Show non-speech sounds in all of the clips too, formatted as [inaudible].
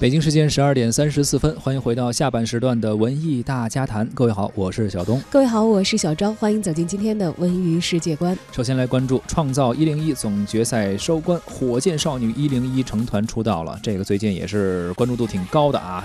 北京时间十二点三十四分，欢迎回到下半时段的文艺大家谈。各位好，我是小东。各位好，我是小张。欢迎走进今天的文娱世界观。首先来关注《创造一零一》总决赛收官，火箭少女一零一成团出道了。这个最近也是关注度挺高的啊。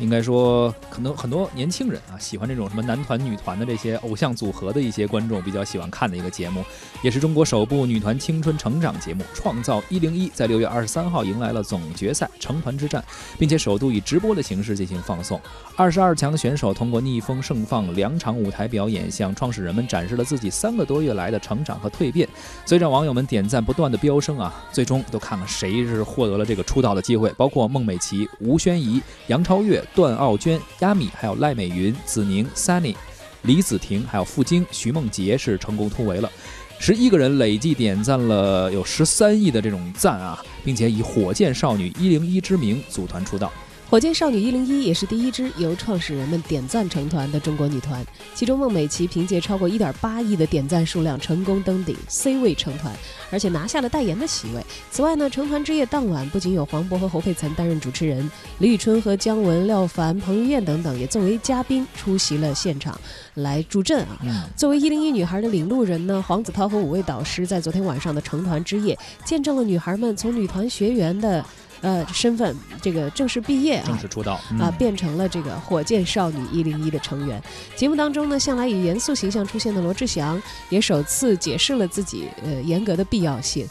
应该说，可能很多年轻人啊，喜欢这种什么男团、女团的这些偶像组合的一些观众比较喜欢看的一个节目，也是中国首部女团青春成长节目《创造一零一》在六月二十三号迎来了总决赛成团之战。并且首度以直播的形式进行放送。二十二强选手通过逆风盛放两场舞台表演，向创始人们展示了自己三个多月来的成长和蜕变。随着网友们点赞不断的飙升啊，最终都看看谁是获得了这个出道的机会。包括孟美岐、吴宣仪、杨超越、段奥娟、亚米，还有赖美云、子宁、Sunny、李子婷，还有傅菁、徐梦洁是成功突围了。十一个人累计点赞了有十三亿的这种赞啊，并且以火箭少女一零一之名组团出道。火箭少女一零一也是第一支由创始人们点赞成团的中国女团，其中孟美岐凭借超过一点八亿的点赞数量成功登顶 C 位成团，而且拿下了代言的席位。此外呢，成团之夜当晚不仅有黄渤和侯佩岑担任主持人，李宇春和姜文、廖凡、彭于晏等等也作为嘉宾出席了现场来助阵啊。作为一零一女孩的领路人呢，黄子韬和五位导师在昨天晚上的成团之夜，见证了女孩们从女团学员的。呃，身份这个正式毕业啊，正式出道啊，变成了这个火箭少女一零一的成员。节目当中呢，向来以严肃形象出现的罗志祥也首次解释了自己呃严格的必要性。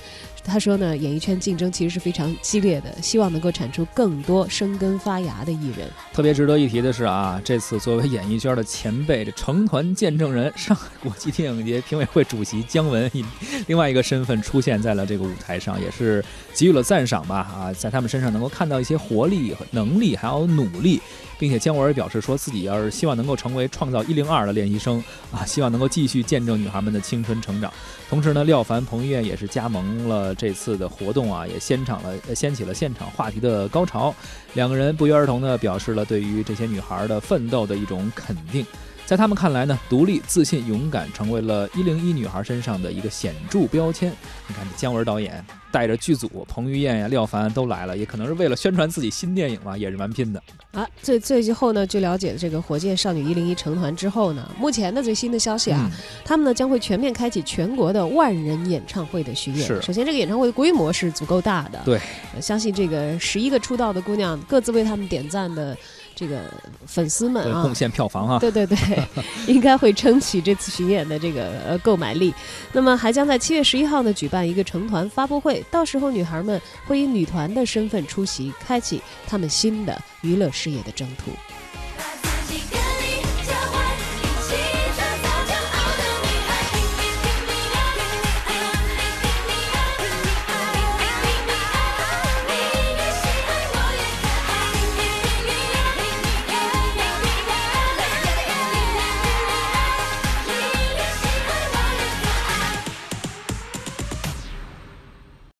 他说呢，演艺圈竞争其实是非常激烈的，希望能够产出更多生根发芽的艺人。特别值得一提的是啊，这次作为演艺圈的前辈，这成团见证人上海国际电影节评委会主席姜文以 [laughs] 另外一个身份出现在了这个舞台上，也是给予了赞赏吧啊，在他们身上能够看到一些活力和能力，还有努力。并且姜文也表示说自己要是希望能够成为创造一零二的练习生啊，希望能够继续见证女孩们的青春成长。同时呢，廖凡、彭于晏也是加盟了这次的活动啊，也掀场了，掀起了现场话题的高潮。两个人不约而同的表示了对于这些女孩的奋斗的一种肯定。在他们看来呢，独立、自信、勇敢成为了一零一女孩身上的一个显著标签。你看，姜文导演带着剧组，彭于晏呀、廖凡都来了，也可能是为了宣传自己新电影嘛，也是蛮拼的。啊，最最后呢，据了解，这个火箭少女一零一成团之后呢，目前的最新的消息啊，他们呢将会全面开启全国的万人演唱会的巡演。是，首先这个演唱会规模是足够大的。对，相信这个十一个出道的姑娘各自为他们点赞的。这个粉丝们啊，贡献票房啊，对对对，[laughs] 应该会撑起这次巡演的这个呃购买力。那么还将在七月十一号呢举办一个成团发布会，到时候女孩们会以女团的身份出席，开启她们新的娱乐事业的征途。